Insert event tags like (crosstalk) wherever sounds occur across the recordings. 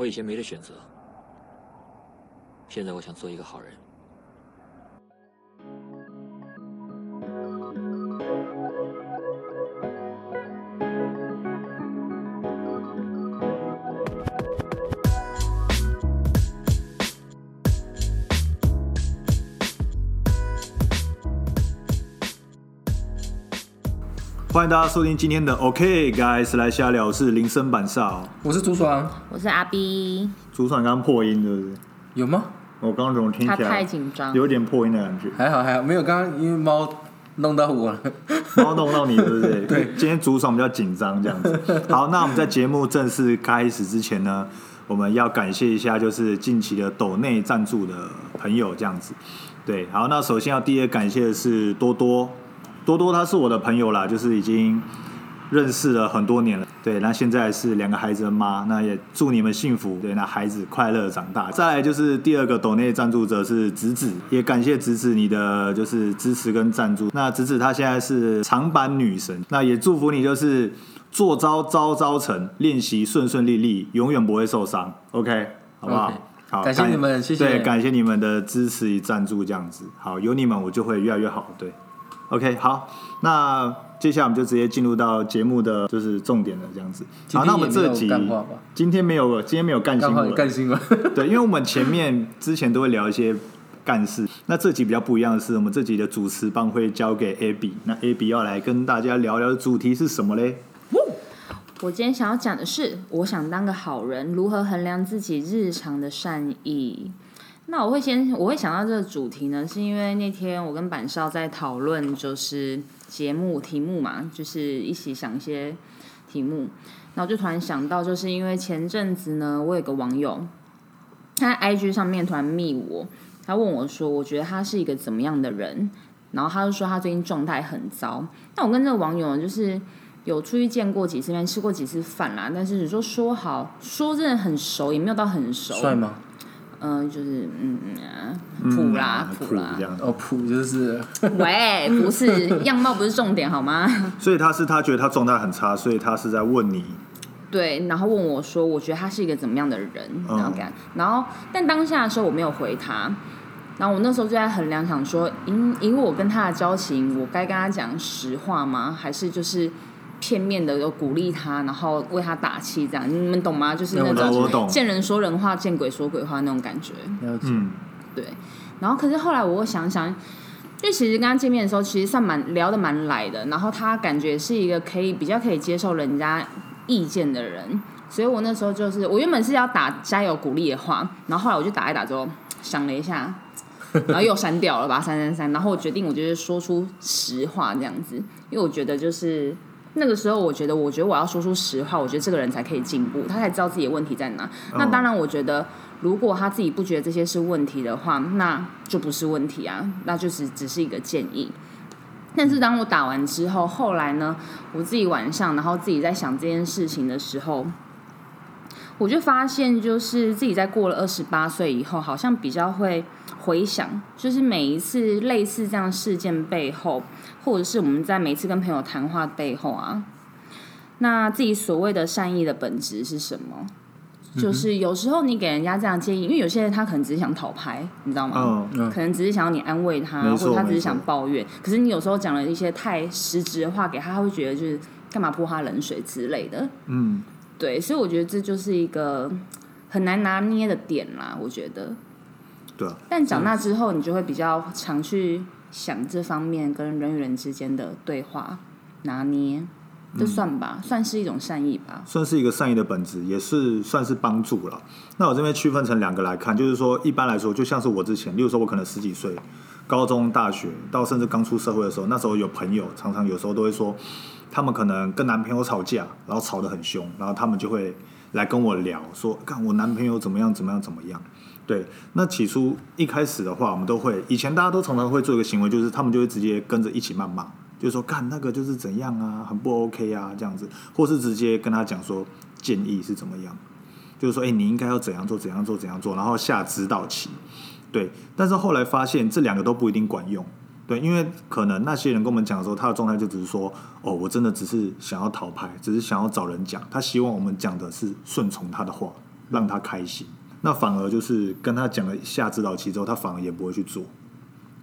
我以前没得选择，现在我想做一个好人。欢迎大家收听今天的 OK Guys 来瞎聊，我是林森板少。我是朱爽，我是阿 B，主爽刚刚破音，对不对？有吗？我刚刚怎么听他太起来紧张，有点破音的感觉？还好还好，没有。刚刚因为猫弄到我了，猫弄到你，对不对？对今天主爽比较紧张，这样子。(laughs) 好，那我们在节目正式开始之前呢，我们要感谢一下，就是近期的抖内赞助的朋友，这样子。对，好，那首先要第一个感谢的是多多，多多他是我的朋友啦，就是已经认识了很多年了。对，那现在是两个孩子的妈，那也祝你们幸福，对，那孩子快乐长大。再来就是第二个抖内赞助者是子子，也感谢子子你的就是支持跟赞助。那子子她现在是长板女神，那也祝福你就是做招招招成，练习顺顺利利，永远不会受伤。OK，好不好好，感谢你们谢谢对，感谢你们的支持与赞助，这样子好，有你们我就会越来越好。对，OK，好，那接下来我们就直接进入到节目的就是重点了，这样子。好，那我们这集今天没有，今天没有干新闻，干新闻。(laughs) 对，因为我们前面之前都会聊一些干事，那这集比较不一样的是，我们这集的主持棒会交给 Abby，那 Abby 要来跟大家聊聊的主题是什么嘞？我今天想要讲的是，我想当个好人，如何衡量自己日常的善意。那我会先，我会想到这个主题呢，是因为那天我跟板少在讨论，就是节目题目嘛，就是一起想一些题目，然后就突然想到，就是因为前阵子呢，我有个网友，他在 IG 上面突然密我，他问我说，我觉得他是一个怎么样的人，然后他就说他最近状态很糟。那我跟这个网友就是有出去见过几次面，吃过几次饭啦，但是你说说好，说真的很熟，也没有到很熟。帅？吗？嗯、就是嗯嗯啊，普啦嗯普啦这，样。哦，普就是 (laughs) 喂，不是样貌不是重点好吗？(laughs) 所以他是他觉得他状态很差，所以他是在问你，对，然后问我说，我觉得他是一个怎么样的人，然后干，然后但当下的时候我没有回他，然后我那时候就在衡量，想说，因因为我跟他的交情，我该跟他讲实话吗？还是就是片面的有鼓励他，然后为他打气这样？你们懂吗？就是那我种见人说人话，见鬼说鬼话那种感觉。了解。嗯，对，然后可是后来我又想想，因为其实跟他见面的时候，其实算蛮聊得蛮来的，然后他感觉是一个可以比较可以接受人家意见的人，所以我那时候就是我原本是要打加油鼓励的话，然后后来我就打一打之后想了一下。然后又删掉了，把它删删删。然后我决定，我就是说出实话这样子，因为我觉得就是那个时候，我觉得，我觉得我要说出实话，我觉得这个人才可以进步，他才知道自己的问题在哪。那当然，我觉得如果他自己不觉得这些是问题的话，那就不是问题啊，那就是只是一个建议。但是当我打完之后，后来呢，我自己晚上，然后自己在想这件事情的时候，我就发现，就是自己在过了二十八岁以后，好像比较会回想，就是每一次类似这样事件背后，或者是我们在每次跟朋友谈话背后啊，那自己所谓的善意的本质是什么？就是有时候你给人家这样建议，因为有些人他可能只是想讨拍，你知道吗？嗯，可能只是想要你安慰他，或者他只是想抱怨。可是你有时候讲了一些太实质的话给他，他会觉得就是干嘛泼他冷水之类的。嗯，对，所以我觉得这就是一个很难拿捏的点啦。我觉得，对啊，但长大之后，你就会比较常去想这方面跟人与人之间的对话拿捏，这算吧，算是一种善意吧。算是一个善意的本质，也是算是帮助了。那我这边区分成两个来看，就是说一般来说，就像是我之前，例如说我可能十几岁，高中、大学到甚至刚出社会的时候，那时候有朋友常常有时候都会说，他们可能跟男朋友吵架，然后吵得很凶，然后他们就会来跟我聊说，看我男朋友怎么样怎么样怎么样。对，那起初一开始的话，我们都会，以前大家都常常会做一个行为，就是他们就会直接跟着一起谩骂，就是说干那个就是怎样啊，很不 OK 啊这样子，或是直接跟他讲说建议是怎么样，就是说哎、你应该要怎样做怎样做怎样做，然后下指导棋。对，但是后来发现这两个都不一定管用。对，因为可能那些人跟我们讲的时候，他的状态就只是说，哦，我真的只是想要逃拍，只是想要找人讲，他希望我们讲的是顺从他的话。让他开心。那反而就是跟他讲了下指导期之后，他反而也不会去做，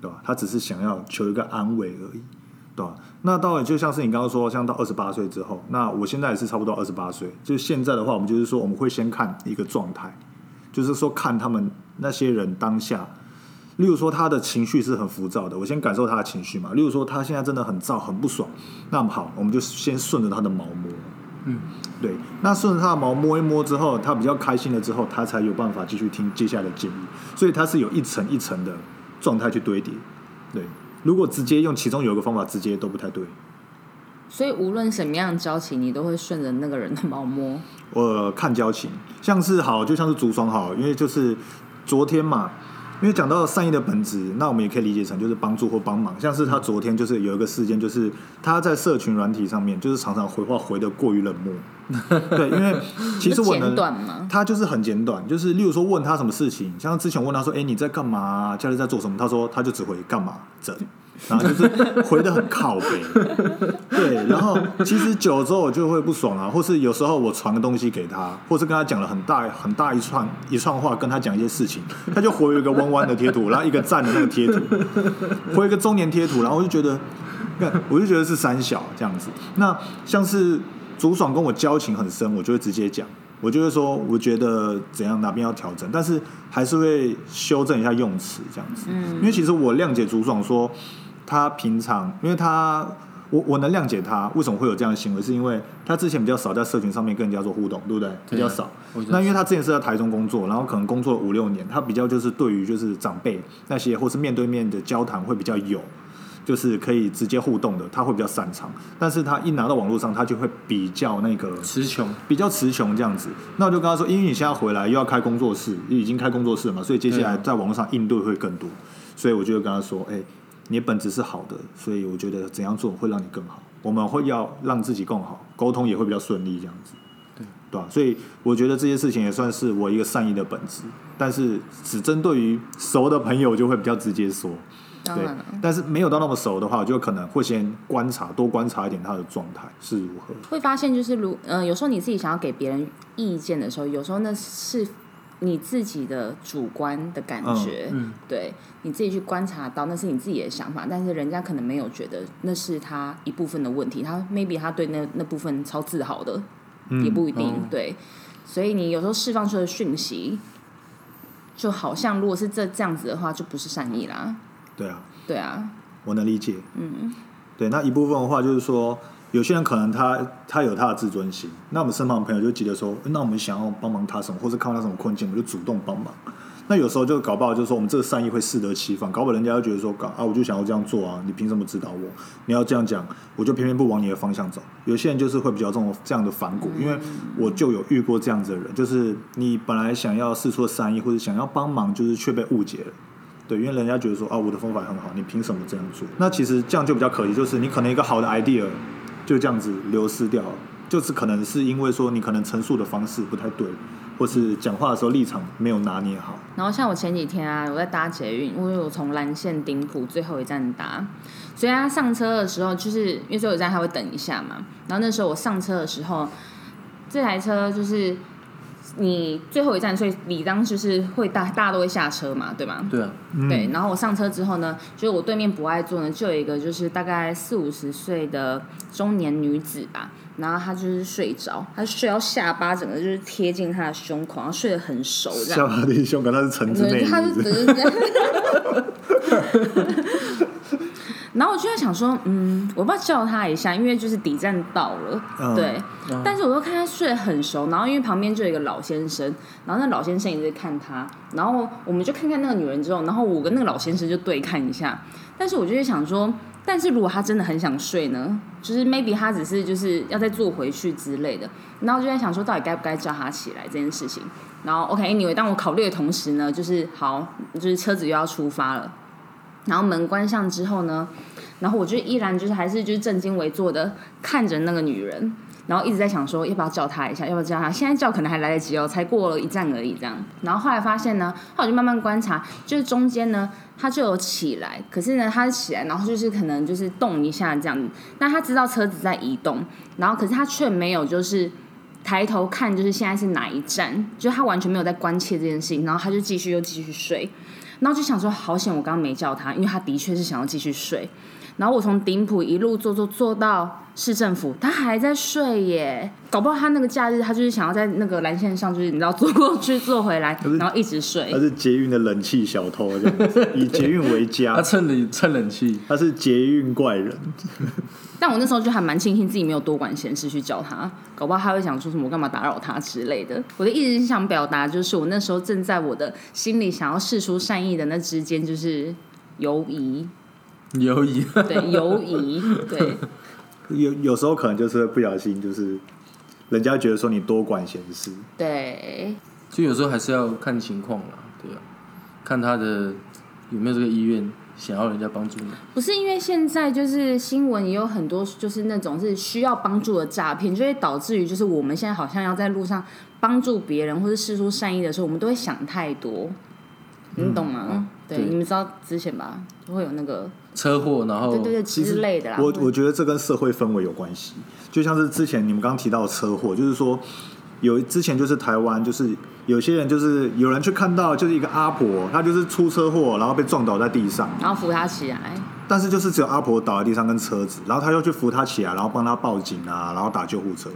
对吧？他只是想要求一个安慰而已，对吧？那到了就像是你刚刚说，像到二十八岁之后，那我现在也是差不多二十八岁，就是现在的话，我们就是说我们会先看一个状态，就是说看他们那些人当下。例如说他的情绪是很浮躁的，我先感受他的情绪嘛。例如说他现在真的很躁、很不爽，那么好，我们就先顺着他的毛摸，嗯，对。那顺着他的毛摸一摸之后，他比较开心了之后，他才有办法继续听接下来的建议。所以他是有一层一层的状态去堆叠。对，如果直接用其中有一个方法，直接都不太对。所以无论什么样的交情，你都会顺着那个人的毛摸。我看交情，像是好，就像是竹爽好，因为就是昨天嘛。因为讲到善意的本质，那我们也可以理解成就是帮助或帮忙。像是他昨天就是有一个事件，就是他在社群软体上面，就是常常回话回的过于冷漠。(laughs) 对，因为其实我能，他就是很简短，就是例如说问他什么事情，像之前问他说：“哎，你在干嘛？家里在做什么？”他说他就只回干嘛整。然后就是回的很靠背，对，然后其实久了之后我就会不爽啊，或是有时候我传个东西给他，或是跟他讲了很大很大一串一串话，跟他讲一些事情，他就回一个弯弯的贴图，然后一个赞的那个贴图，回一个中年贴图，然后我就觉得，我就觉得是三小这样子。那像是竹爽跟我交情很深，我就会直接讲，我就会说，我觉得怎样哪边要调整，但是还是会修正一下用词这样子，嗯，因为其实我谅解竹爽说。他平常，因为他我我能谅解他为什么会有这样的行为，是因为他之前比较少在社群上面跟人家做互动，对不对？比较少。那因为他之前是在台中工作，然后可能工作了五六年，他比较就是对于就是长辈那些或是面对面的交谈会比较有，就是可以直接互动的，他会比较擅长。但是他一拿到网络上，他就会比较那个词穷，比较词穷这样子。那我就跟他说，因为你现在回来又要开工作室，已经开工作室了嘛，所以接下来在网络上应对会更多。所以我就跟他说，哎。你本质是好的，所以我觉得怎样做会让你更好。我们会要让自己更好，沟通也会比较顺利，这样子，对对吧？所以我觉得这些事情也算是我一个善意的本质。但是只针对于熟的朋友，就会比较直接说，对。但是没有到那么熟的话，我就可能会先观察，多观察一点他的状态是如何。会发现就是如呃，有时候你自己想要给别人意见的时候，有时候那是。你自己的主观的感觉，对，你自己去观察到那是你自己的想法，但是人家可能没有觉得那是他一部分的问题，他 maybe 他对那那部分超自豪的，也不一定对，所以你有时候释放出的讯息，就好像如果是这这样子的话，就不是善意啦。对啊，对啊，我能理解。嗯，对，那一部分的话就是说。有些人可能他他有他的自尊心，那我们身旁的朋友就记得说，那我们想要帮忙他什么，或者看到他什么困境，我们就主动帮忙。那有时候就搞不好，就是说我们这个善意会适得其反，搞不好人家就觉得说，搞啊，我就想要这样做啊，你凭什么指导我？你要这样讲，我就偏偏不往你的方向走。有些人就是会比较这种这样的反骨，因为我就有遇过这样子的人，就是你本来想要试出善意或者想要帮忙，就是却被误解了。对，因为人家觉得说，啊，我的方法很好，你凭什么这样做？那其实这样就比较可惜，就是你可能一个好的 idea。就这样子流失掉，就是可能是因为说你可能陈述的方式不太对，或是讲话的时候立场没有拿捏好。然后像我前几天啊，我在搭捷运，因为我从蓝线顶埔最后一站搭，所以他上车的时候，就是因为最后一站他会等一下嘛。然后那时候我上车的时候，这台车就是。你最后一站，所以理当就是会大大家都会下车嘛，对吗？对啊，对。然后我上车之后呢，就是我对面不爱坐呢，就有一个就是大概四五十岁的中年女子吧，然后她就是睡着，她睡到下巴整个就是贴近她的胸口，然后睡得很熟，下巴贴胸口，她是橙子妹。她是。(laughs) 然后我就在想说，嗯，我不要叫他一下，因为就是底站到了，对。但是我又看他睡得很熟，然后因为旁边就有一个老先生，然后那老先生一直在看他，然后我们就看看那个女人之后，然后我跟那个老先生就对看一下。但是我就在想说，但是如果他真的很想睡呢，就是 maybe 他只是就是要再坐回去之类的。然后就在想说，到底该不该叫他起来这件事情。然后 OK，anyway，当我考虑的同时呢，就是好，就是车子又要出发了。然后门关上之后呢，然后我就依然就是还是就是正襟危坐的看着那个女人，然后一直在想说要不要叫她一下，要不要叫她？现在叫可能还来得及哦，才过了一站而已这样。然后后来发现呢，后来就慢慢观察，就是中间呢，她就有起来，可是呢，她起来，然后就是可能就是动一下这样。那她知道车子在移动，然后可是她却没有就是抬头看就是现在是哪一站，就他完全没有在关切这件事情，然后他就继续又继续睡，然后就想说好险我刚刚没叫他，因为他的确是想要继续睡。然后我从顶埔一路坐坐坐到市政府，他还在睡耶，搞不好他那个假日他就是想要在那个蓝线上，就是你知道坐过去坐回来，然后一直睡他。是捷运的冷气小偷，这样子以 (laughs) 捷运为家他家，蹭冷蹭冷气，他是捷运怪人。(laughs) 但我那时候就还蛮庆幸自己没有多管闲事去叫他，搞不好他会想说什么我干嘛打扰他之类的。我的意思是想表达，就是我那时候正在我的心里想要试出善意的那之间，就是犹疑，犹疑。对，犹疑，对，(laughs) 有有时候可能就是不小心，就是人家觉得说你多管闲事，对，就有时候还是要看情况啦，对啊，看他的有没有这个意愿，想要人家帮助你。不是因为现在就是新闻也有很多就是那种是需要帮助的诈骗，就会导致于就是我们现在好像要在路上帮助别人或者施出善意的时候，我们都会想太多，你懂吗？对，对你们知道之前吧，就会有那个车祸，然后对对对之类的啦。我我觉得这跟社会氛围有关系，就像是之前你们刚刚提到的车祸，就是说有之前就是台湾就是有些人就是有人去看到就是一个阿婆，她就是出车祸然后被撞倒在地上，然后扶她起来，但是就是只有阿婆倒在地上跟车子，然后他又去扶她起来，然后帮她报警啊，然后打救护车，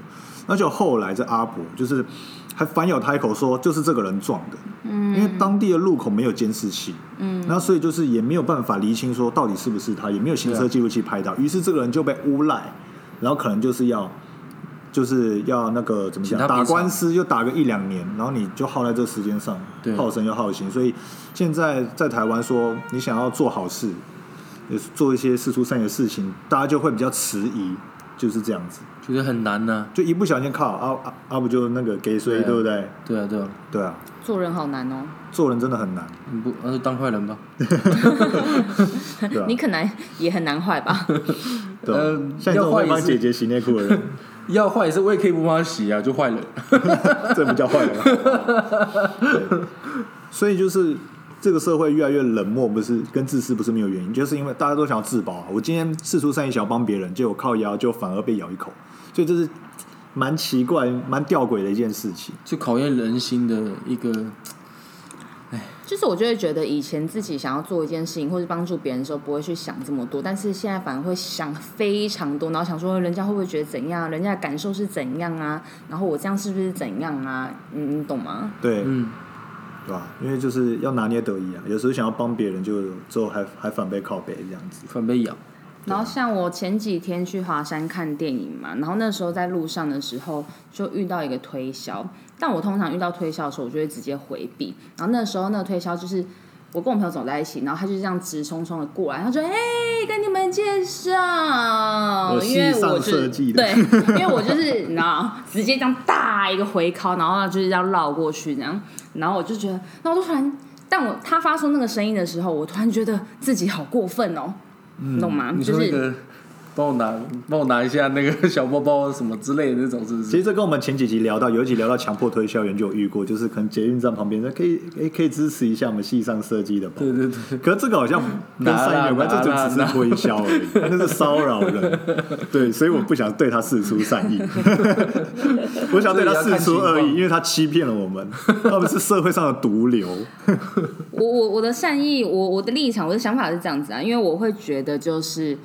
那就后来这阿婆就是还反咬他一口说就是这个人撞的，嗯，因为当地的路口没有监视器，嗯，那所以就是也没有办法厘清说到底是不是他，也没有行车记录器拍到，于是这个人就被诬赖，然后可能就是要。就是要那个怎么讲，打官司就打个一两年，然后你就耗在这时间上对，耗神又耗心，所以现在在台湾说你想要做好事，也是做一些事出善意的事情，大家就会比较迟疑，就是这样子，觉得很难呢、就一不小心靠阿阿阿不就那个给谁，对啊对不对？对啊，对啊，对啊，做人好难哦。做人真的很难，你不那就当坏人吧。对啊你，可能也很难坏吧？对啊呃像你这种会帮要坏也是姐姐洗内裤的人，要坏也是 (laughs) 我也可以不帮他洗啊，就坏人。(laughs) 这不叫坏人。(laughs) 对所以就是这个社会越来越冷漠，不是跟自私不是没有原因，就是因为大家都想要自保啊。我今天四出善意想要帮别人，结果靠腰就反而被咬一口，所以这是蛮奇怪、蛮吊诡的一件事情。就考验人心的一个，就是我就会觉得以前自己想要做一件事情或者帮助别人的时候，不会去想这么多，但是现在反而会想非常多，然后想说人家会不会觉得怎样，人家的感受是怎样啊，然后我这样是不是怎样啊？你你懂吗？对，嗯，对吧？因为就是要拿捏得宜啊，有时候想要帮别人就，之后还还反被靠背这样子。反被咬。然后像我前几天去华山看电影嘛，然后那时候在路上的时候就遇到一个推销，但我通常遇到推销的时候，我就会直接回避。然后那时候那个推销就是我跟我朋友走在一起，然后他就这样直冲冲的过来，他说：“哎，跟你们介绍，因为我就是设计的对，因为我就是你知道，直接这样大一个回敲，然后就是这样绕过去这样，然后我就觉得，那我就突然，但我他发出那个声音的时候，我突然觉得自己好过分哦。你懂吗？就是帮我拿，(laughs) 帮我拿一下那个小包包什么之类的那种，是不是？其实这跟我们前几集聊到，有一集聊到强迫推销员就有遇过，就是可能捷运站旁边，可以诶可以支持一下我们系上设计的吧。对对对，可是这个好像跟善意有关，这就只是推销而已，那是骚扰人。(laughs) 对，所以我不想对他示出善意，(laughs) 我想对他示出恶意，因为他欺骗了我们，他们是社会上的毒瘤。我我我的善意，我我的立场，我的想法是这样子啊，因为我会觉得就是。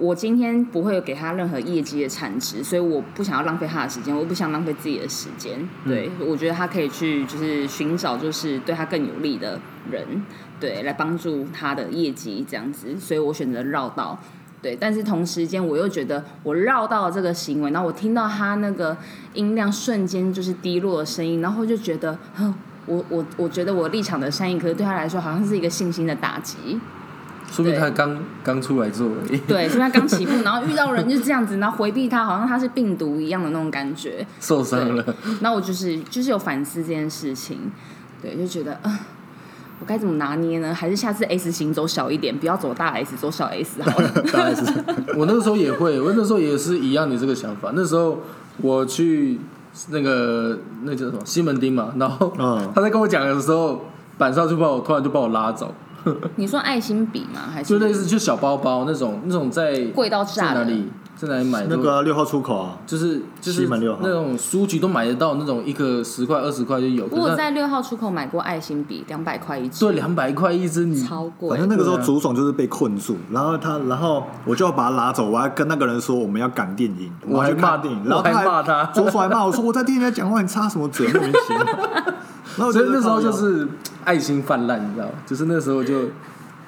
我今天不会给他任何业绩的产值，所以我不想要浪费他的时间，我不想浪费自己的时间。对，我觉得他可以去就是寻找就是对他更有利的人，对，来帮助他的业绩这样子，所以我选择绕道。对，但是同时间我又觉得我绕到了这个行为，然后我听到他那个音量瞬间就是低落的声音，然后就觉得，哼，我我我觉得我立场的善意，可是对他来说好像是一个信心的打击。说明他刚刚出来做而已。对，所以他刚起步，(laughs) 然后遇到人就是这样子，然后回避他，好像他是病毒一样的那种感觉。受伤了，然后我就是就是有反思这件事情，对，就觉得，啊，我该怎么拿捏呢？还是下次 S 型走小一点，不要走大 S，走小 S 好了。(laughs) 大概是 (laughs) 我那个时候也会，我那时候也是一样的这个想法。那时候我去那个那叫什么西门町嘛，然后嗯他在跟我讲的时候，板上就把我突然就把我拉走，(laughs) 你说爱心笔吗？还是就类似就小包包那种那种在贵到炸的在哪里？在哪里买那个啊六号出口啊，就是就是西门六号那种书局都买得到，那种一个十块二十块就有。可是它我在六号出口买过爱心笔，两百块一支，对两百块一支，你超贵反。正那个时候对啊竹爽就是被困住，然后他，然后我就要把他拉走，我还跟那个人说我们要赶电影，我还要去看骂电影，然后我还骂他竹爽还骂我说我在电影院讲话，你插什么嘴，莫名其妙。(laughs) 然后我觉得所以那时候就是爱心泛滥，你知道吗？就是那时候就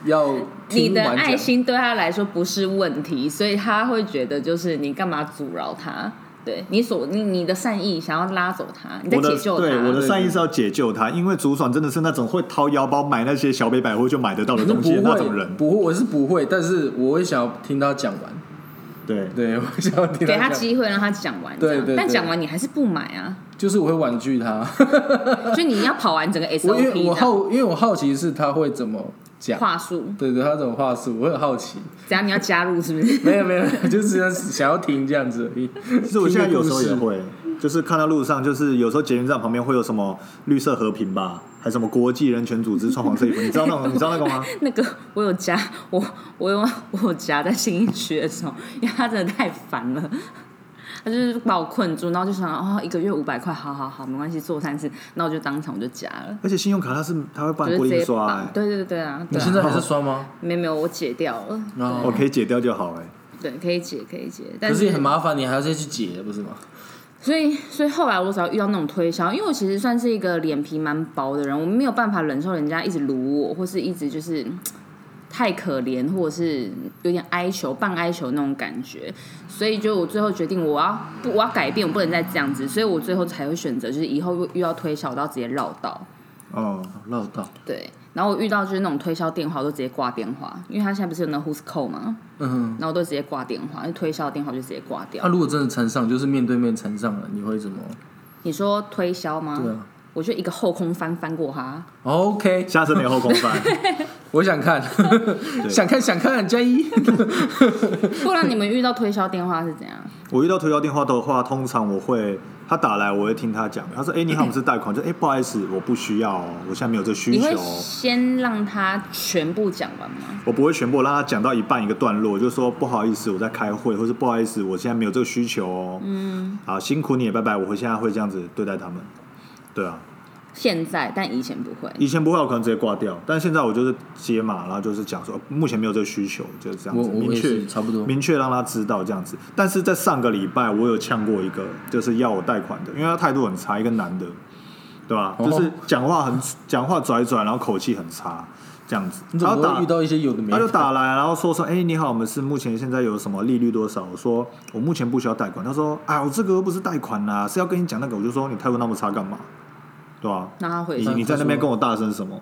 要你的爱心对他来说不是问题，所以他会觉得就是你干嘛阻挠他？对你所你你的善意想要拉走他，你在解救他。对我的善意是要解救他，因为竹爽真的是那种会掏腰包买那些小北百货就买得到的东西的那种人。不会，我是不会，但是我会想要听他讲完。对，对，我想要听给他，机会让他讲完，这样对对对但讲完你还是不买啊，就是我会婉拒他。(laughs) 就你要跑完整个我因为我好，因为我好奇是他会怎么讲。话术，对对，他怎么话术，我很好奇。怎样你要加入是不是？(laughs) 没有没有，就是想要听这样子而已。其实我现在有时候也会，就是看到路上，就是有时候捷运站旁边会有什么绿色和平吧，还什么国际人权组织穿黄色衣服，你知道那种你知道那个吗？(laughs) 那个我有加，我我有我有加在新一区的时候，因为他真的太烦了。他就是把我困住，然后就想哦，一个月五百块，好好好，没关系，做三次，那我就当场我就加了，而且信用卡它是它会帮你玻璃刷、对对对啊，对啊你现在还是刷吗？没有没有，我解掉了，哦。我可以解掉就好哎、对，可以解可以解，但可是也很麻烦，你还要再去解，不是吗？所以，所以后来我只要遇到那种推销，因为我其实算是一个脸皮蛮薄的人，我没有办法忍受人家一直撸我，或是一直就是嗯太可怜，或者是有点哀求、半哀求那种感觉。所以，就我最后决定，我要不我要改变，我不能再这样子。所以我最后才会选择，就是以后遇到推销，我都要直接绕道。哦，绕道。对，然后我遇到就是那种推销电话，我都直接挂电话，因为他现在不是有那 Who's Call 吗？嗯哼。然后我都直接挂电话，就推销电话我就直接挂掉。那、如果真的缠上，就是面对面缠上了，你会怎么？你说推销吗？对啊。我就一个后空翻翻过他。OK，下次没有后空翻，(laughs) 我想看，想看想看加一。(laughs) 不然你们遇到推销电话是怎样？我遇到推销电话的话，通常我会他打来，我会听他讲，他说：“哎、你好，我们是贷款。”就哎、不好意思，我不需要哦，我现在没有这需你会求哦。先让他全部讲完吗？我不会全部让他讲到一半一个段落，就说不好意思，我在开会，或是不好意思，我现在没有这个需求哦。嗯，好，辛苦你了，拜拜。我会现在会这样子对待他们。对啊，现在，但以前不会。以前不会，我可能直接挂掉，但现在我就是接嘛，然后就是讲说目前没有这个需求，就是这样子，明确差不多。明确让他知道这样子。但是在上个礼拜，我有呛过一个，就是要我贷款的，因为他态度很差，一个男的，对吧？哦就是讲话很讲话拽拽，然后口气很差，这样子。你怎然后打遇到一些有的？他就打来，然后说说，哎、你好，我们是目前现在有什么利率多少？我说我目前不需要贷款。他说，啊，我这个又不是贷款啦，是要跟你讲那个。我就说你态度那么差干嘛？对啊、那他回你你在那边跟我大声什么？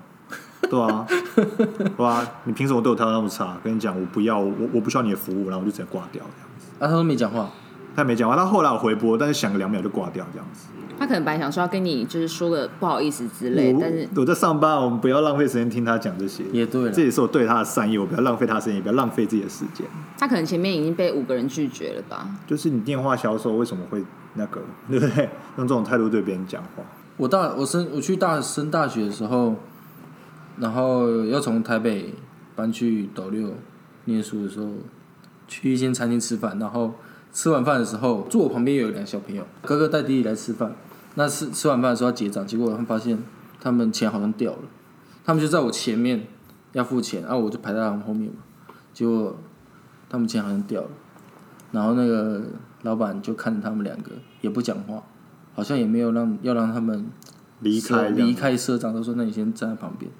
对啊，(laughs) 对啊、你凭什么对我态度那么差？跟你讲，我不要，我我不需要你的服务，然后我就直接挂掉这样子。啊，他都没讲话。他没讲话，他后来我回拨，但是响个两秒就挂掉这样子。他可能本来想说要跟你就是说个不好意思之类，但是我我在上班，我们不要浪费时间听他讲这些。也对了这也是我对他的善意，我不要浪费他的时间，也不要浪费自己的时间。他可能前面已经被五个人拒绝了吧？就是你电话销售为什么会那个，对不对？用这种态度对别人讲话，我大我升我去大升大学的时候，然后要从台北搬去斗六念书的时候，去一间餐厅吃饭，然后吃完饭的时候，坐我旁边有两个小朋友，哥哥带弟弟来吃饭。那吃吃完饭的时候要结账，结果他们发现他们钱好像掉了，他们就在我前面要付钱，然、后我就排在他们后面嘛，结果他们钱好像掉了，然后那个老板就看着他们两个也不讲话，好像也没有让要让他们离开离开社长，都说那你先站在旁边。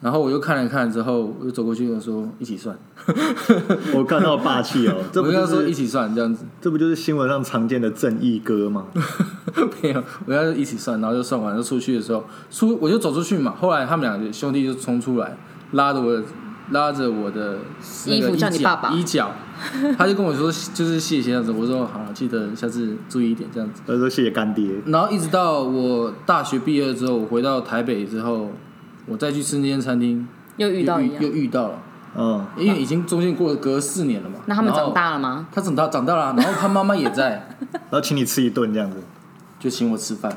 然后我又看了看之后，我就走过去我说一起算，(laughs) 我看到霸气哦，(laughs) 这我不就是跟他说一起算这样子，这不就是新闻上常见的正义哥吗？(laughs) 没有，我跟他说一起算，然后就算完，就出去的时候出我就走出去嘛，后来他们两个兄弟就冲出来，拉着我的拉着我的那个衣服叫你角爸爸衣角，(laughs) 他就跟我说就是谢谢这样子，我说好，记得下次注意一点这样子。他说谢谢干爹，然后一直到我大学毕业之后，我回到台北之后，我再去吃那间餐厅，又遇到又，遇到了，嗯，因为已经中间过了隔四年了嘛。那他们长大了吗？他长大长大了，然后他妈妈也在，(laughs) 然后请你吃一顿这样子，就请我吃饭。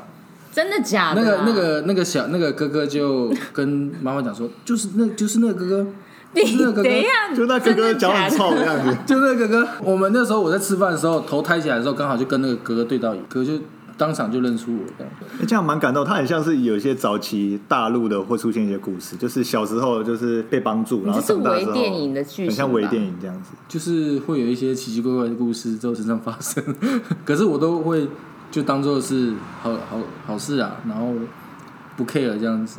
真的假的啊？那个那个那个小那个哥哥就跟妈妈讲说，就是那就是那个哥哥，你那个哥哥等一下，就那哥哥脚很臭的样子。就那哥哥，我们那时候我在吃饭的时候，头抬起来的时候，刚好就跟那个哥哥对到眼，哥哥就当场就认出我这样。欸这样蛮感动，他很像是有一些早期大陆的会出现一些故事，就是小时候就是被帮助，然后长大之电影的剧很像微电影这样子。就是会有一些奇奇怪怪的故事在我身上发生，(laughs) 可是我都会就当做是好好好事啊，然后不 care 这样子。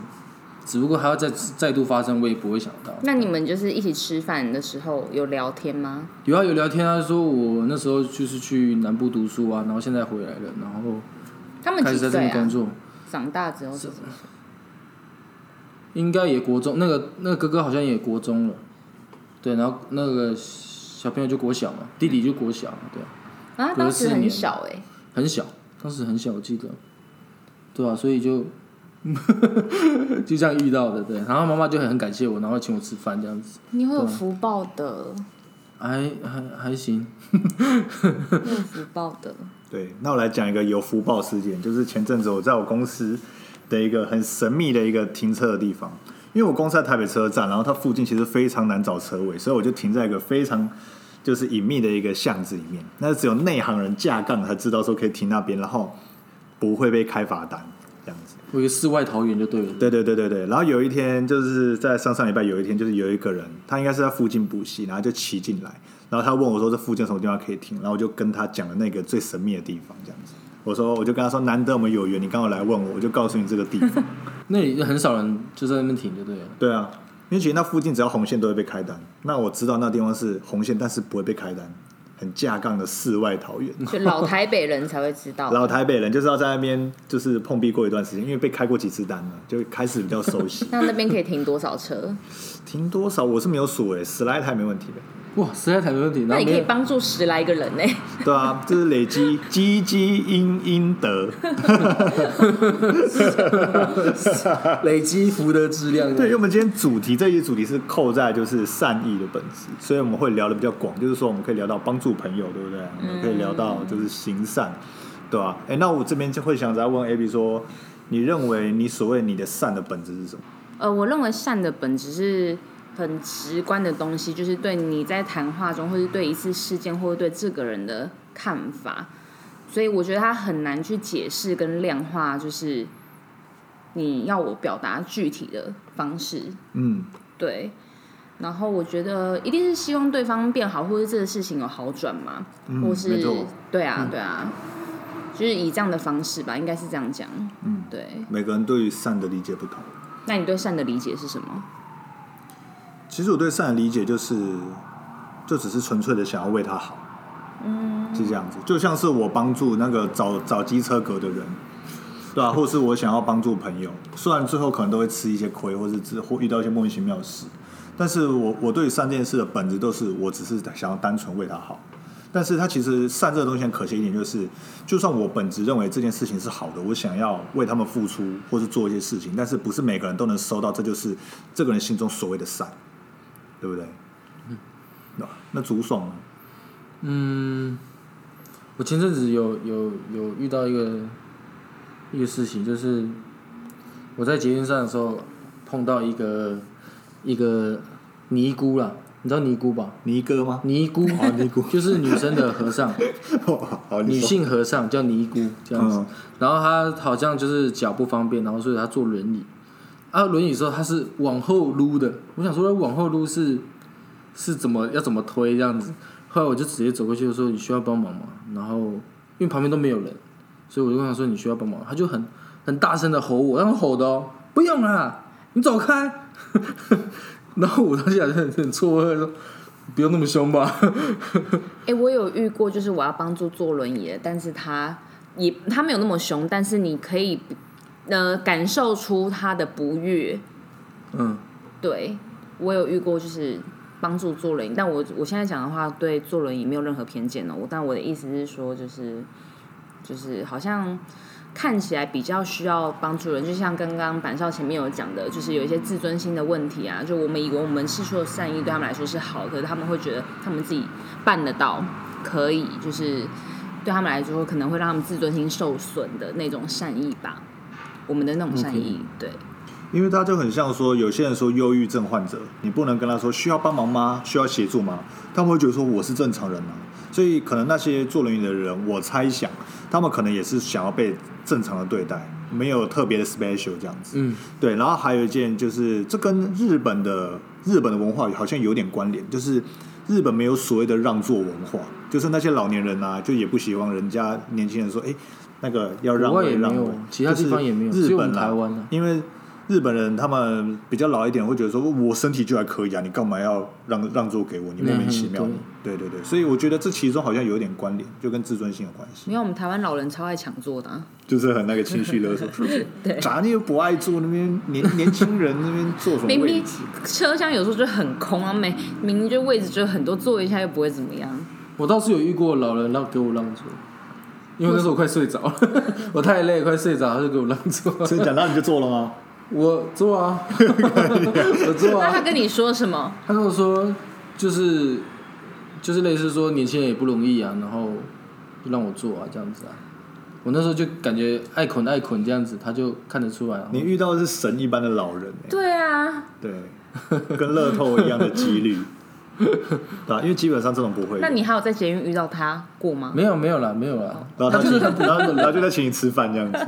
只不过还要再再度发生，我也不会想到。那你们就是一起吃饭的时候有聊天吗？有啊，有聊天啊，说我那时候就是去南部读书啊，然后现在回来了，然后他们开始在这几岁啊？边工作，长大之后？应该也国中，那个那个哥哥好像也国中了，对，然后那个小朋友就国小嘛，弟弟就国小，对啊，啊，当时很小哎、很小，当时很小，我记得，对啊，所以就 (laughs) 就这样遇到的，对，然后妈妈就很很感谢我，然后请我吃饭这样子，你会有福报的，还还还行，会有福报的。对，那我来讲一个有福报事件，就是前阵子我在我公司的一个很神秘的一个停车的地方，因为我公司在台北车站，然后它附近其实非常难找车位，所以我就停在一个非常就是隐秘的一个巷子里面，那只有内行人架杠才知道说可以停那边，然后不会被开罚单我一个世外桃源就对了，对对对对对，然后有一天就是在上上礼拜有一天，就是有一个人，他应该是在附近补习，然后就骑进来，然后他问我说这附近有什么地方可以停，然后我就跟他讲了那个最神秘的地方，这样子。我说我就跟他说难得我们有缘，你刚好来问我，我就告诉你这个地方。那里很少人就在那边停就对了，对啊，因为其实那附近只要红线都会被开单，那我知道那地方是红线，但是不会被开单，很架杠的世外桃源。(laughs) 就老台北人才会知道。(laughs) 老台北人就是要在那边就是碰壁过一段时间，因为被开过几次单了，就开始比较熟悉。(laughs) 那那边可以停多少车？停多少我是没有数诶，十来台没问题的。哇，实在太没问题，那你可以帮助十来个人呢、(laughs) 对啊，就是累积 (laughs) 积积阴阴德。(laughs) 累积福德质量，对，因为我们今天主题这一主题是扣在就是善意的本质，所以我们会聊的比较广，就是说我们可以聊到帮助朋友，对不对？我们可以聊到就是行善，对吧、哎、那我这边就会想再问 A B 说，你认为你所谓你的善的本质是什么？呃，我认为善的本质是很直观的东西，就是对你在谈话中，或是对一次事件，或者对这个人的看法。所以我觉得他很难去解释跟量化，就是你要我表达具体的方式。嗯，对，然后我觉得一定是希望对方变好，或者这个事情有好转嘛，嗯或是对啊，对啊，就是以这样的方式吧，应该是这样讲。嗯，对。每个人对于善的理解不同。那你对善的理解是什么？其实我对善的理解就是，就只是纯粹的想要为他好，嗯，是这样子。就像是我帮助那个找找机车格的人，对吧、或是我想要帮助朋友，虽然最后可能都会吃一些亏，或是只或遇到一些莫名其妙的事，但是我我对于善这件事的本质都是我只是想要单纯为他好。但是他其实善这个东西很可惜一点，就是就算我本质认为这件事情是好的，我想要为他们付出或是做一些事情，但是不是每个人都能收到，这就是这个人心中所谓的善。对不对？那那竹爽呢？嗯，我前阵子有有有遇到一个一个事情，就是我在捷运上的时候碰到一个一个尼姑啦，你知道尼姑吧？尼哥吗？尼姑啊尼姑 (laughs) 就是女生的和尚，(laughs) 女性和尚叫尼姑这样子。嗯然后她好像就是脚不方便，然后所以她坐轮椅。啊，轮椅的时候她是往后撸的，我想说往后撸是是怎么要怎么推这样子。后来我就直接走过去就说你需要帮忙吗？然后因为旁边都没有人，所以我就跟他说你需要帮忙，他就很很大声的吼我，然后吼的哦，不用啦，你走开。(laughs) 然后我当下就很很错愕说，不用那么凶吧。(laughs) 哎、我有遇过，就是我要帮助坐轮椅的，但是他也他没有那么凶，但是你可以呃感受出他的不悦。嗯，对我有遇过，就是帮助坐轮椅，但我我现在讲的话对坐轮椅没有任何偏见哦。我但我的意思是说，就是就是好像看起来比较需要帮助人，就像刚刚板少前面有讲的，就是有一些自尊心的问题啊。就我们以为我们是说善意对他们来说是好，可是他们会觉得他们自己办得到，可以，就是对他们来说可能会让他们自尊心受损的那种善意吧。我们的那种善意对。因为他就很像说，有些人说忧郁症患者，你不能跟他说需要帮忙吗？需要协助吗？他们会觉得说我是正常人啊，所以可能那些坐轮椅的人，我猜想他们可能也是想要被正常的对待，没有特别的 special 这样子。嗯，对，然后还有一件就是，这跟日本的日本的文化好像有点关联，就是日本没有所谓的让座文化，就是那些老年人啊，就也不希望人家年轻人说，哎，那个要让位让位，其他地方也没有就是日本啊台湾啊因为日本人他们比较老一点，会觉得说我身体就还可以啊，你干嘛要让让座给我？你莫名其妙的嗯。对对对，所以我觉得这其中好像有一点关联，就跟自尊心有关系，因为我们台湾老人超爱抢座的、啊，就是很那个情绪勒索，(laughs) 对咋你又不爱坐那边年年轻人那边坐什么明明？车厢有时候就很空啊，没明明就位置就很多，坐一下又不会怎么样。我倒是有遇过老人让给我让座，因为那时候我快睡着了，(laughs) 我太累快睡着，他就给我让座。所以讲到你就做了吗？我坐啊，(laughs) 我坐啊。那他跟你说什么？他跟我说，就是就是类似说年轻人也不容易啊，然后就让我做啊这样子啊。我那时候就感觉爱捆爱捆这样子，他就看得出来啊。你遇到的是神一般的老人、欸，对啊，对，跟乐透一样的几率，(laughs) (laughs) 对啊，因为基本上这种不会。那你还有在捷运遇到他过吗？没有没有啦，没有啦，然后他就 (laughs) 然后然后就在请你吃饭这样子，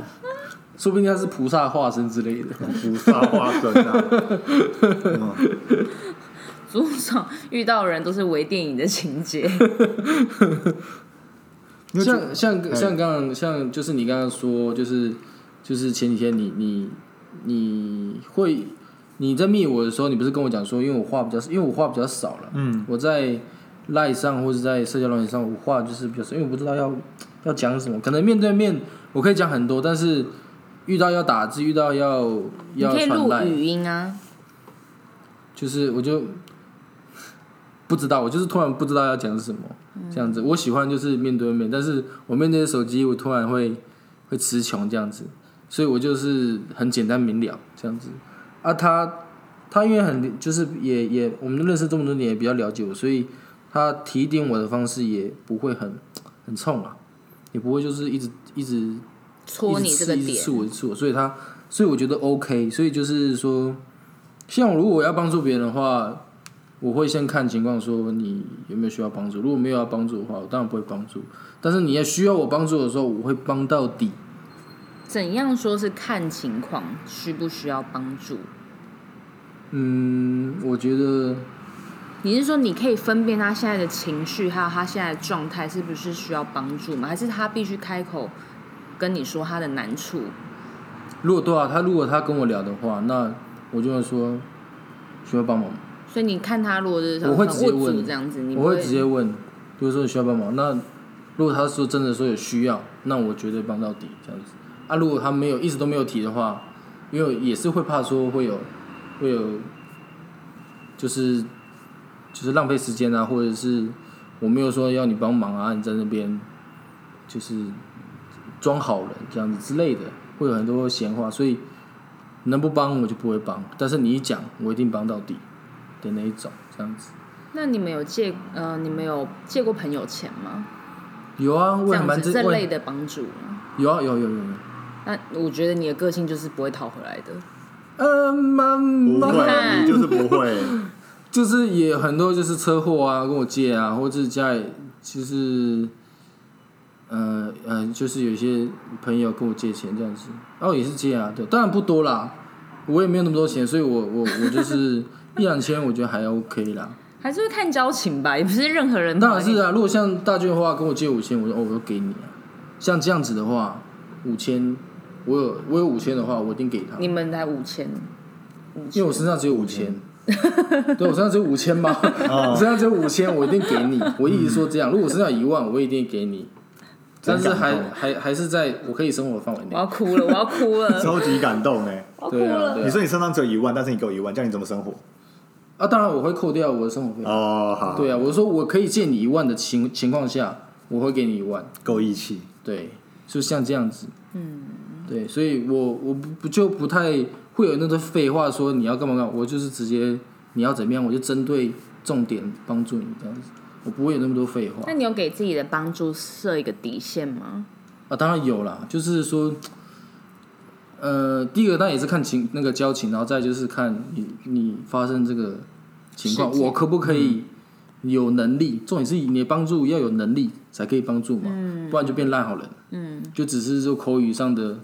说不定他是菩萨化身之类的。菩萨化身啊，(laughs) 嗯路上遇到的人都是微电影的情节。像像哎像刚刚像就是你刚刚说，就是就是前几天你你你会你在密我的时候，你不是跟我讲说，因为我话比较因为我话比较少了，嗯，我在赖上或者在社交软件上，我话就是比较少，因为我不知道要要讲什么，可能面对面我可以讲很多，但是遇到要打字，遇到要要可以录传赖，语音啊，就是我就不知道，我就是突然不知道要讲什么，这样子。我喜欢就是面对面，但是我面对手机，我突然会会词穷这样子，所以我就是很简单明了这样子。啊，他他因为很就是也也我们认识这么多年，也比较了解我，所以他提点我的方式也不会很很冲啊，也不会就是一直一直戳你这个点一直刺。我，刺我，所以他，所以我觉得 OK，所以就是说，像如果我要帮助别人的话，我会先看情况，说你有没有需要帮助。如果没有要帮助的话，我当然不会帮助。但是你要需要我帮助的时候，我会帮到底。怎样说是看情况，需不需要帮助？嗯，我觉得你是说你可以分辨他现在的情绪，还有他现在的状态是不是需要帮助吗？还是他必须开口跟你说他的难处？如果对啊，他如果他跟我聊的话，那我就会说需要帮忙吗，所以你看他如果是很我会直接问这样子，你我会直接问，比如说你需要帮忙，那如果他说真的说有需要，那我绝对帮到底这样子。啊，如果他没有一直都没有提的话，因为也是会怕说会有会有，就是就是浪费时间啊，或者是我没有说要你帮忙啊，你在那边就是装好人这样子之类的，会有很多闲话，所以能不帮我就不会帮，但是你一讲，我一定帮到底的那一种这样子。那你们有借呃，你们有借过朋友钱吗？有啊，我蛮这类的帮助？有啊，有有有有。那我觉得你的个性就是不会讨回来的。嗯，蛮不会，你就是不会。(laughs) 就是也有很多就是车祸啊，跟我借啊，或者是家里就是，呃呃，就是有一些朋友跟我借钱这样子，然后也是借啊，对，当然不多啦，我也没有那么多钱，所以我我我就是 (laughs) 一两千，我觉得还 OK 啦。还是会看交情吧，也不是任何人。当然是啊，如果像大俊的话跟我借五千，我说哦，我就给你啊。像这样子的话，五千，我有我有五千的话，我一定给他。你们才五千，因为我身上只有五千，(laughs) 对我身上只有五千嘛，(laughs) 我身上只有五千，我一定给你。我一直说这样，如果我身上有一万，我一定给你。但是还还还是在我可以生活的范围内。我要哭了，我要哭了，(laughs) 超级感动哎！对啊你说你身上只有一万，但是你给我一万，这样你怎么生活？啊，当然我会扣掉我的生活费。哦，好，对啊，我说我可以借你一万的情情况下，我会给你一万。够义气。对，就像这样子。嗯。对，所以我我不不就不太会有那种废话说你要干嘛干嘛，我就是直接你要怎么样，我就针对重点帮助你这样子，我不会有那么多废话。那你有给自己的帮助设一个底线吗？啊，当然有啦，就是说，呃，第一个当然也是看情那个交情，然后再就是看你你发生这个情况，我可不可以有能力？重点是你的帮助要有能力才可以帮助嘛，不然就变烂好人。嗯，就只是说口语上的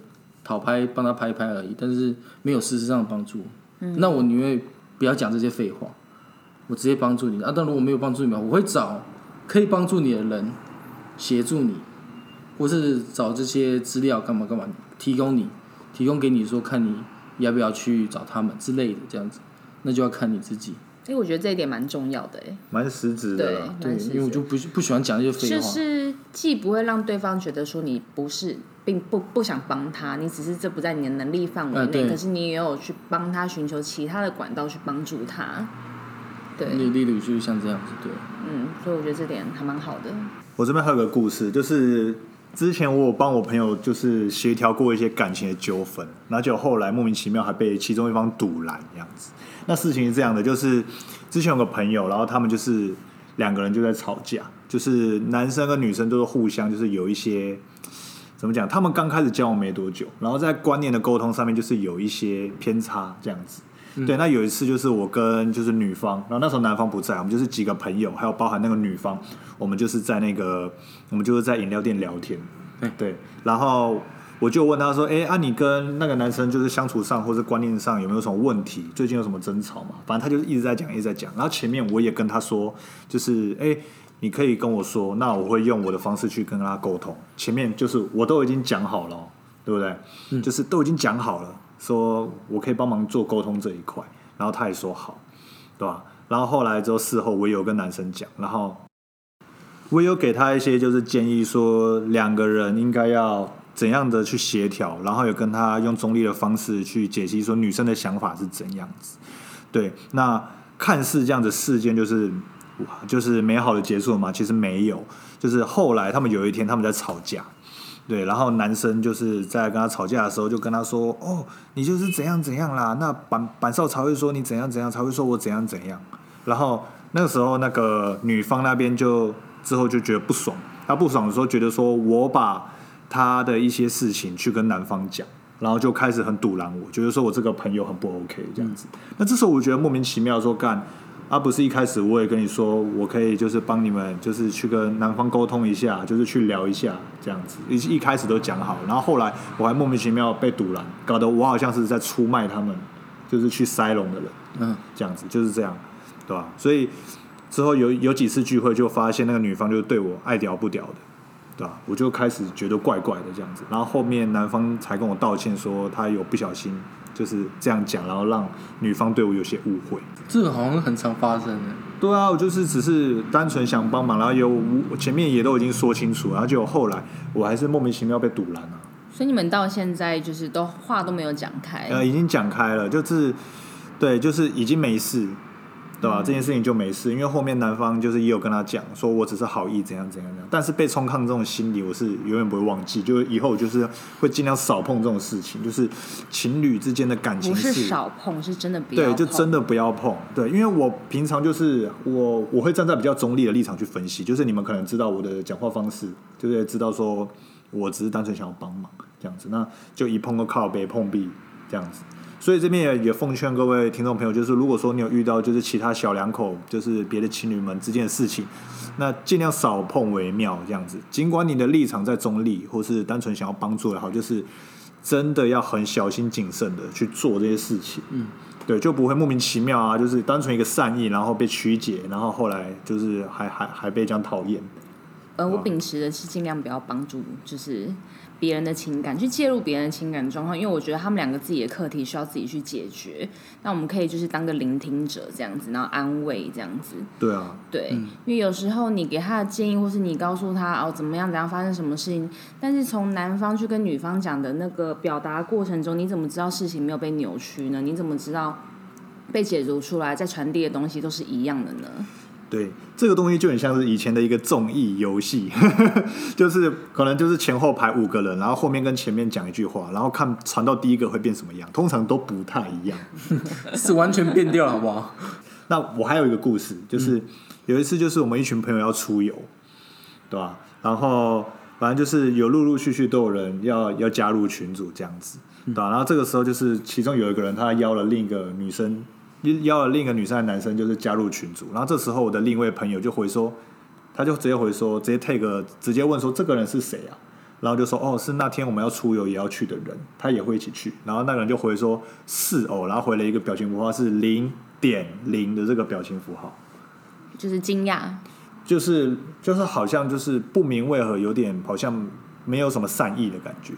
讨拍，帮他拍一拍而已，但是没有事实上的帮助。那我宁愿不要讲这些废话，我直接帮助你啊。但如果没有帮助你们，我会找可以帮助你的人协助你，或是找这些资料干嘛干嘛，提供你，提供给你说看你要不要去找他们之类的，这样子，那就要看你自己。因为我觉得这一点蛮重要的哎，蛮实质的对因为我就不不喜欢讲这些废话就。是既不会让对方觉得说你不是，并不不想帮他，你只是这不在你的能力范围内，呃可是你也有去帮他寻求其他的管道去帮助他。对，例例如就是像这样子，对。嗯，所以我觉得这点还蛮好的。我这边还有个故事，就是之前我有帮我朋友就是协调过一些感情的纠纷，然后就后来莫名其妙还被其中一方堵拦这样子。那事情是这样的，就是之前有个朋友，然后他们就是两个人就在吵架，就是男生跟女生都是互相就是有一些怎么讲，他们刚开始交往没多久，然后在观念的沟通上面就是有一些偏差这样子。对，那有一次就是我跟就是女方，然后那时候男方不在，我们就是几个朋友，还有包含那个女方，我们就是在那个我们就是在饮料店聊天，对对，然后我就问他说，哎、啊你跟那个男生就是相处上或是观念上有没有什么问题？最近有什么争吵嘛？反正他就是一直在讲，一直在讲。然后前面我也跟他说，就是哎、你可以跟我说，那我会用我的方式去跟他沟通。前面就是我都已经讲好了哦，对不对？就是都已经讲好了，说我可以帮忙做沟通这一块，然后他也说好，对吧？然后后来之后事后我也有跟男生讲，然后我也有给他一些就是建议，说两个人应该要怎样的去协调，然后有跟他用中立的方式去解析说女生的想法是怎样子。对，那看似这样的事件就是哇就是美好的结束了嘛，其实没有，就是后来他们有一天他们在吵架。对，然后男生就是在跟他吵架的时候，就跟他说：“哦，你就是怎样怎样啦。”那板板少才会说你怎样怎样，才会说我怎样怎样。然后那个时候，那个女方那边就之后就觉得不爽，她不爽的时候，觉得说我把她的一些事情去跟男方讲，然后就开始很堵拦我，觉得说我这个朋友很不 OK 这样子。那这时候我觉得莫名其妙说干。啊，不是一开始我也跟你说，我可以就是帮你们，就是去跟男方沟通一下，就是去聊一下这样子。一一开始都讲好，然后后来我还莫名其妙被堵拦，搞得我好像是在出卖他们，就是去塞龙的人，嗯，这样子就是这样，对吧？所以之后有有几次聚会，就发现那个女方就对我爱屌不屌的，对吧？我就开始觉得怪怪的这样子，然后后面男方才跟我道歉说他有不小心就是这样讲，然后让女方对我有些误会。这个好像很常发生的。对啊，我就是只是单纯想帮忙，然后有我前面也都已经说清楚，然后结果后来我还是莫名其妙被堵拦了、所以你们到现在就是都话都没有讲开，呃，已经讲开了，就是对，就是已经没事，对吧？这件事情就没事，因为后面男方就是也有跟他讲，说我只是好意，怎样怎样怎样，但是被冲抗这种心理，我是永远不会忘记，就是以后就是会尽量少碰这种事情，就是情侣之间的感情不是少碰，是真的不要对，就真的不要碰。对，因为我平常就是我我会站在比较中立的立场去分析，就是你们可能知道我的讲话方式，就是知道说我只是单纯想要帮忙这样子，那就一碰个靠背碰壁这样子。所以这边也也奉劝各位听众朋友，就是如果说你有遇到就是其他小两口，就是别的情侣们之间的事情，那尽量少碰为妙这样子。尽管你的立场在中立，或是单纯想要帮助也好，就是真的要很小心谨慎的去做这些事情。嗯，对，就不会莫名其妙啊，就是单纯一个善意，然后被曲解，然后后来就是还还还被这样讨厌。呃，我啊秉持的是尽量不要帮助，就是别人的情感，去介入别人的情感状况，因为我觉得他们两个自己的课题需要自己去解决。那我们可以就是当个聆听者这样子，然后安慰这样子。对啊，对，因为有时候你给他的建议，或是你告诉他哦怎么样怎样发生什么事情，但是从男方去跟女方讲的那个表达过程中，你怎么知道事情没有被扭曲呢？你怎么知道被解读出来，在传递的东西都是一样的呢？对，这个东西就很像是以前的一个综艺游戏，(laughs) 就是可能就是前后排五个人，然后后面跟前面讲一句话，然后看传到第一个会变什么样，通常都不太一样。(laughs) 是完全变掉了，好不好？(laughs) 那我还有一个故事，就是有一次就是我们一群朋友要出游，对吧？然后反正就是有陆陆续续都有人要要加入群组这样子，对吧、然后这个时候就是其中有一个人他邀了另一个女生，邀了另一个女生的男生就是加入群组，然后这时候我的另一位朋友就回说，他就直接回说，直接 take 直接问说这个人是谁啊？然后就说哦，是那天我们要出游也要去的人，他也会一起去。然后那个人就回说是哦，然后回了一个表情符号是零点零的这个表情符号，就是惊讶，就是就是好像就是不明为何，有点好像没有什么善意的感觉，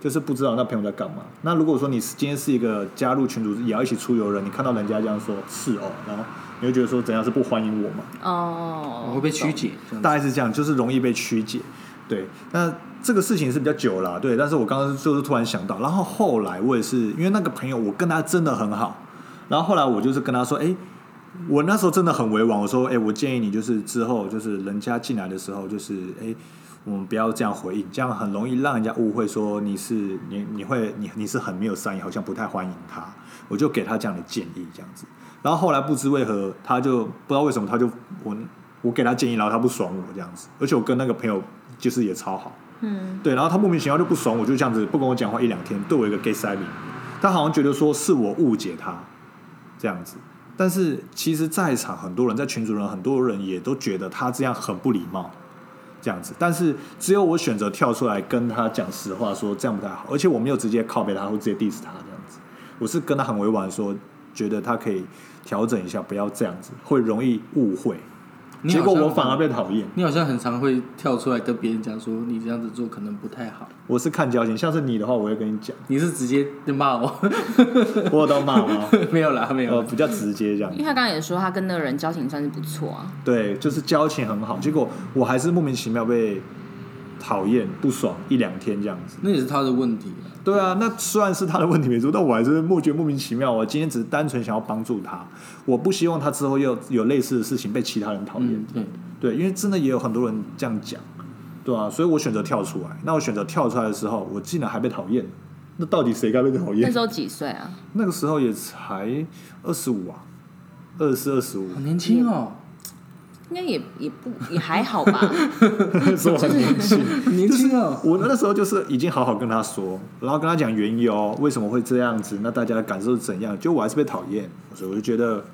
就是不知道那朋友在干嘛。那如果说你今天是一个加入群组也要一起出游的人，你看到人家这样说是哦，然后你会觉得说怎样是不欢迎我嘛？哦，我会被曲解，大概是这样，就是容易被曲解。对，那这个事情是比较久了，对。但是我刚刚就是突然想到，然后后来我也是因为那个朋友，我跟他真的很好，然后后来我就是跟他说，哎，我那时候真的很委婉，我说，哎，我建议你就是之后就是人家进来的时候，就是哎，我们不要这样回应，这样很容易让人家误会说你是你你会你你是很没有善意，好像不太欢迎他。我就给他这样的建议，这样子。然后后来不知为何，他就不知道为什么，他就我我给他建议，然后他不爽我这样子，而且我跟那个朋友就是也超好，嗯，对，然后他莫名其妙就不爽我，就这样子不跟我讲话一两天，对我一个 gay 他好像觉得说是我误解他这样子，但是其实在场很多人在群主人很多人也都觉得他这样很不礼貌。这样子，但是只有我选择跳出来跟他讲实话，说这样不太好，而且我没有直接靠背他或直接 diss 他这样子，我是跟他很委婉说，觉得他可以调整一下，不要这样子，会容易误会。结果我反而被讨厌。你好像很常会跳出来跟别人讲说你这样子做可能不太好，我是看交情，像是你的话，我会跟你讲，你是直接就骂我，(laughs) 我有都骂吗？(laughs) 没有啦，没有呃，比较直接这样因为。他刚刚也说他跟那个人交情算是不错啊，对，就是交情很好，结果我还是莫名其妙被讨厌、不爽一两天这样子。那也是他的问题啊。对啊，那虽然是他的问题没错，但我还是莫觉莫名其妙。我今天只是单纯想要帮助他，我不希望他之后又有类似的事情被其他人讨厌。嗯，对，对，因为真的也有很多人这样讲，对啊，所以我选择跳出来。那我选择跳出来的时候，我竟然还被讨厌，那到底谁该被讨厌那时？候几岁啊？那个时候也才二十五啊，二十四、二十五好，年轻哦，应该也也不也还好吧，(laughs) 说我很年轻。年轻啊。我那时候就是已经好好跟他说，然后跟他讲缘由，为什么会这样子，那大家的感受是怎样？就我还是被讨厌，所以我就觉得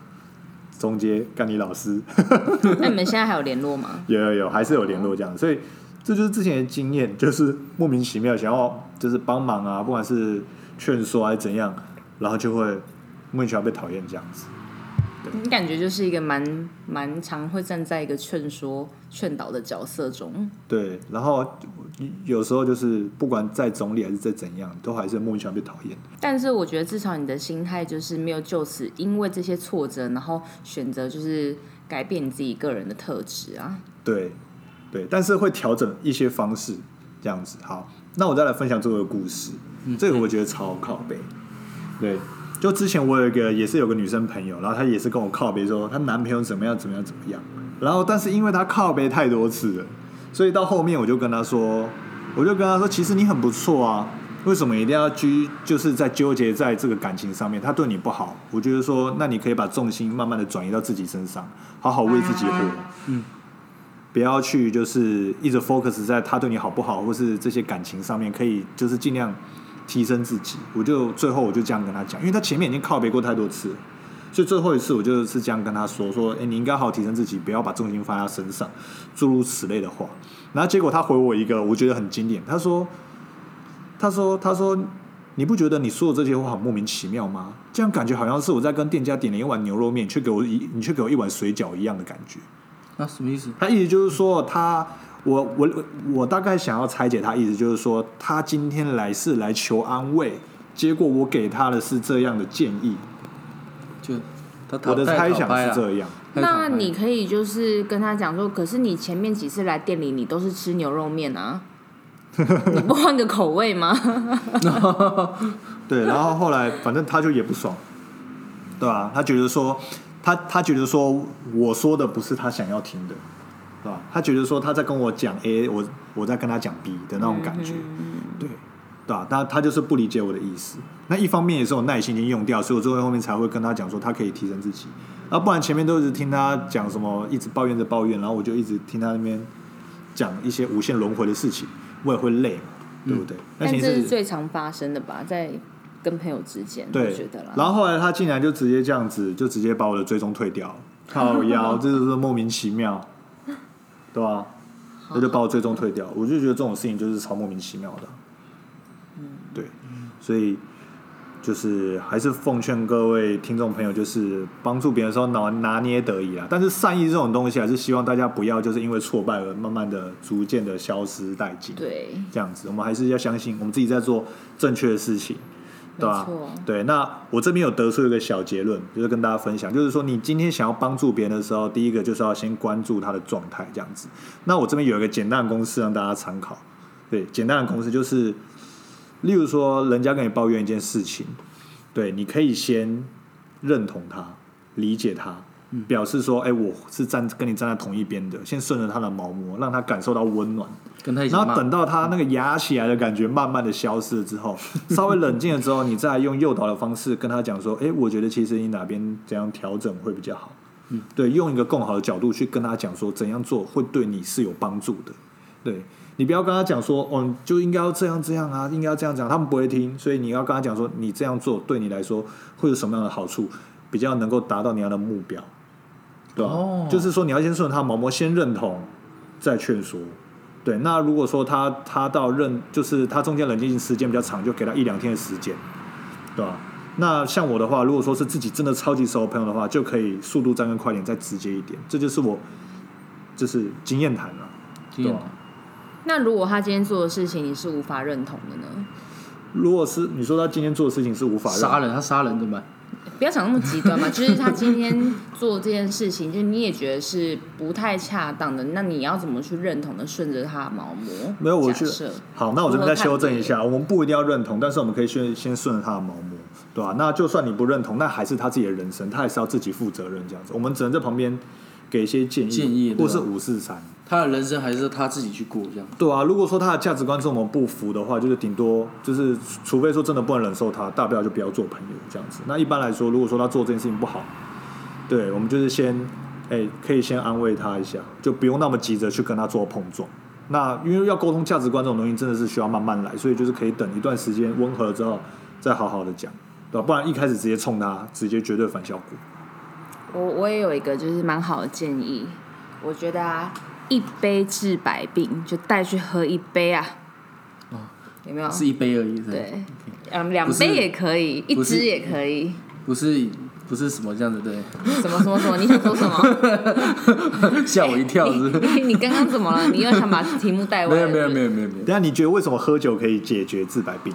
中间干你老师 (laughs) 那你们现在还有联络吗？有有有，还是有联络这样，所以这就是之前的经验，就是莫名其妙想要就是帮忙啊，不管是劝说还是怎样，然后就会莫名其妙被讨厌这样子。你感觉就是一个蛮蛮常会站在一个劝说、劝导的角色中，对，然后有时候就是不管再总理还是再怎样，都还是莫名其妙被讨厌。但是我觉得至少你的心态就是没有就此因为这些挫折，然后选择就是改变你自己个人的特质啊。对，对，但是会调整一些方式，这样子。好，那我再来分享这个故事，这个我觉得超靠背。对，就之前我有一个也是有个女生朋友，然后她也是跟我靠背说她男朋友怎么样怎么样怎么样，然后但是因为她靠背太多次了，所以到后面我就跟她说，我就跟她说，其实你很不错啊。为什么一定要拘，就是在纠结在这个感情上面？他对你不好，我觉得说，那你可以把重心慢慢的转移到自己身上，好好为自己活。嗯，不要去就是一直 focus 在他对你好不好，或是这些感情上面，可以就是尽量提升自己。我就最后我就这样跟他讲，因为他前面已经靠背过太多次了，所以最后一次我就是这样跟他说说，哎、你应该好好提升自己，不要把重心放在他身上，诸如此类的话。然后结果他回我一个我觉得很经典，他说，他说他说。你不觉得你说的这些话很莫名其妙吗？这样感觉好像是我在跟店家点了一碗牛肉面，却给我一你却给我一碗水饺一样的感觉。那什么意思？他意思就是说，他我我我大概想要拆解他意思，就是说他今天来是来求安慰，结果我给他的是这样的建议，就他我的猜想是这样。那你可以就是跟他讲说，可是你前面几次来店里，你都是吃牛肉面啊，(laughs) 你不换个口味吗？(laughs) 对，然后后来反正他就也不爽，对吧、他觉得说他他觉得说我说的不是他想要听的，对吧？他觉得说他在跟我讲 A，我我在跟他讲 B 的那种感觉，对。对吧？他他就是不理解我的意思。那一方面也是我耐心已经用掉，所以我最后后面才会跟他讲说他可以提升自己。然后不然前面都一直听他讲什么，一直抱怨着抱怨，然后我就一直听他那边讲一些无限轮回的事情，我也会累嘛，对不对？但这是最常发生的吧，在跟朋友之间，我对觉得啦。然后后来他竟然就直接这样子，就直接把我的追踪退掉了，靠 (laughs) 腰，这就是莫名其妙，对吧、那就把我追踪退掉，我就觉得这种事情就是超莫名其妙的。嗯对，所以就是还是奉劝各位听众朋友，就是帮助别人的时候拿拿捏得宜啊。但是善意这种东西，还是希望大家不要就是因为挫败而慢慢的、逐渐的消失殆尽。对，这样子，我们还是要相信我们自己在做正确的事情，对吧、对，那我这边有得出一个小结论，就是跟大家分享，就是说你今天想要帮助别人的时候，第一个就是要先关注他的状态，这样子。那我这边有一个简单的公式让大家参考，对，简单的公式就是，例如说人家跟你抱怨一件事情，对，你可以先认同他，理解他。表示说，哎、我是站跟你站在同一边的，先顺着他的毛摸，让他感受到温暖，跟他一起然后等到他那个压起来的感觉慢慢的消失了之后，(laughs) 稍微冷静了之后，你再用诱导的方式跟他讲说，哎，我觉得其实你哪边怎样调整会比较好。嗯，对，用一个更好的角度去跟他讲说怎样做会对你是有帮助的。对。你不要跟他讲说，哦，就应该要这样这样啊，应该要这样讲，他们不会听，所以你要跟他讲说，你这样做对你来说会有什么样的好处，比较能够达到你要的目标，对吧、哦就是说你要先顺着他毛毛，先认同，再劝说。对，那如果说他他到认，就是他中间冷静时间比较长，就给他一两天的时间，对吧？那像我的话，如果说是自己真的超级熟的朋友的话，就可以速度再更快一点，再直接一点，这就是我就是经验谈了，经验对吧？那如果他今天做的事情你是无法认同的呢？如果是你说他今天做的事情是无法认杀人，他杀人怎么办？不要想那么极端嘛，(laughs) 就是他今天做这件事情，就你也觉得是不太恰当的，那你要怎么去认同的顺着他的毛摸？没有，我觉得好，那我这边再修正一下，我们不一定要认同，但是我们可以先先顺着他的毛摸，对吧、那就算你不认同，那还是他自己的人生，他还是要自己负责任这样子。我们只能在旁边给一些建议，建议或是五四三。他的人生还是他自己去过这样。对啊，如果说他的价值观跟我们不符的话，就是顶多就是，除非说真的不能忍受他，大不了就不要做朋友这样子。那一般来说，如果说他做这件事情不好，对我们就是先，哎、可以先安慰他一下，就不用那么急着去跟他做碰撞。那因为要沟通价值观这种东西，真的是需要慢慢来，所以就是可以等一段时间温和了之后，再好好的讲，对吧？不然一开始直接冲他，直接绝对反效果。我我也有一个就是蛮好的建议，我觉得啊，一杯治百病，就带去喝一杯啊，有没有？是一杯而已，对，嗯，两杯也可以，一支也可以，不是不是什么这样子，对，什么什么什么？你想说什么？(laughs) 吓我一跳，是不是？(laughs) 你你刚刚怎么了？你又想把题目带歪？没有没有没有没有没有等一，下你觉得为什么喝酒可以解决治百病？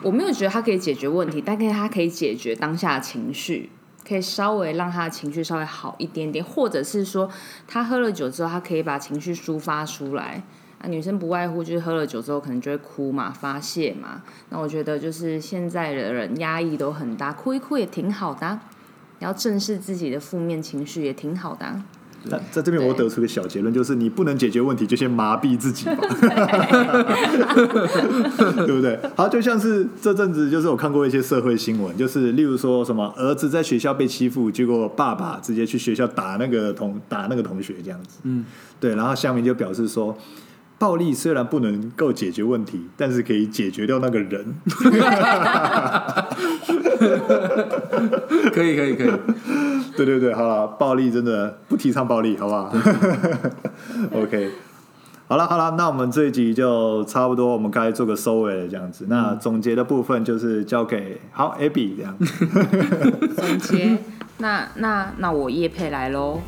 我没有觉得它可以解决问题，但可以它可以解决当下的情绪，可以稍微让他的情绪稍微好一点点，或者是说他喝了酒之后，他可以把情绪抒发出来。啊，女生不外乎就是喝了酒之后可能就会哭嘛，发泄嘛。那我觉得就是现在的人压抑都很大，哭一哭也挺好的啊、要正视自己的负面情绪也挺好的、在在这边我得出个小结论，就是你不能解决问题，就先麻痹自己吧，(laughs) 对不对？好，就像是这阵子，就是我看过一些社会新闻，就是例如说什么儿子在学校被欺负，结果爸爸直接去学校打那个同打那个同学这样子，嗯，对，然后下面就表示说。暴力虽然不能够解决问题，但是可以解决掉那个人。可以可以可以，对对对，好了，暴力真的不提倡暴力，好不好？(laughs) OK，好了好了，那我们这一集就差不多，我们该做个收尾了，这样子。那总结的部分就是交给好 Abby 这样。(laughs) 总结，(laughs) 那那那我叶配来喽，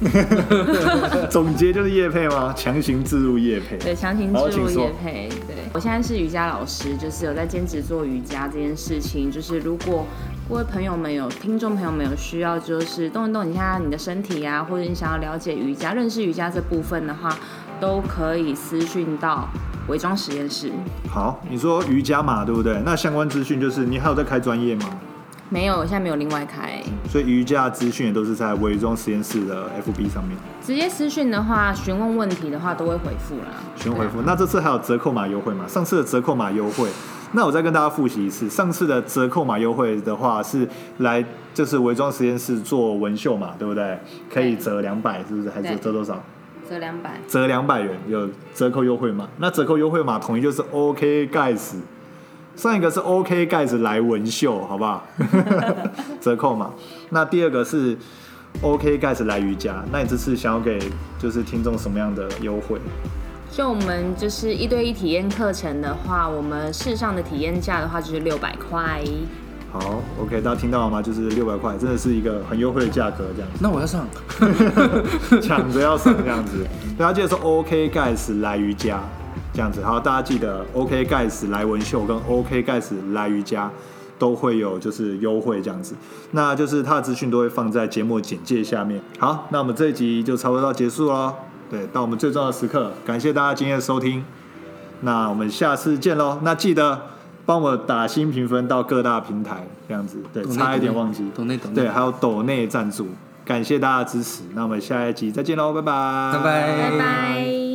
总结就是叶配吗？强行置入叶配。对，强行好置入请说业配。对我现在是瑜伽老师，就是有在兼职做瑜伽这件事情。就是如果各位朋友们有听众朋友们有需要，就是动一动一下你的身体啊，或者你想要了解瑜伽、认识瑜伽这部分的话，都可以私讯到伪装实验室。好，你说瑜伽嘛，对不对？那相关资讯就是你还有在开专业吗？没有，现在没有另外开。所以瑜伽资讯也都是在伪装实验室的 FB 上面直接私讯的话，询问问题的话都会回复啦。询回复。那这次还有折扣码优惠吗？上次的折扣码优惠，那我再跟大家复习一次。上次的折扣码优惠的话是来就是伪装实验室做纹绣嘛，对不对？可以折两百，是不是？还是折多少？折两百。折两百元，有折扣优惠码。那折扣优惠码统一就是 OK guys，上一个是 OK 盖斯来文秀，好不好？(laughs) 折扣码。那第二个是 OK 盖斯来瑜伽。那你这次想要给就是听众什么样的优惠？就我们就是一对一体验课程的话，我们市上的体验价的话就是六百块。好，OK，大家听到了吗？就是六百块，真的是一个很优惠的价格，这样那我要上，(laughs) (laughs) 抢着要上这样子。大家记得说 OK guys 来瑜伽这样子，好，大家记得 OK guys 来文秀跟 OK guys 来瑜伽都会有就是优惠这样子。那就是他的资讯都会放在节目简介下面。好，那我们这一集就差不多到结束喽。对，到我们最重要的时刻，感谢大家今天的收听。那我们下次见喽。那记得帮我打新评分到各大平台，这样子。对，差一点忘记。抖内抖内对，还有抖内赞助，感谢大家支持。那我们下一集再见喽，拜拜，拜拜拜拜。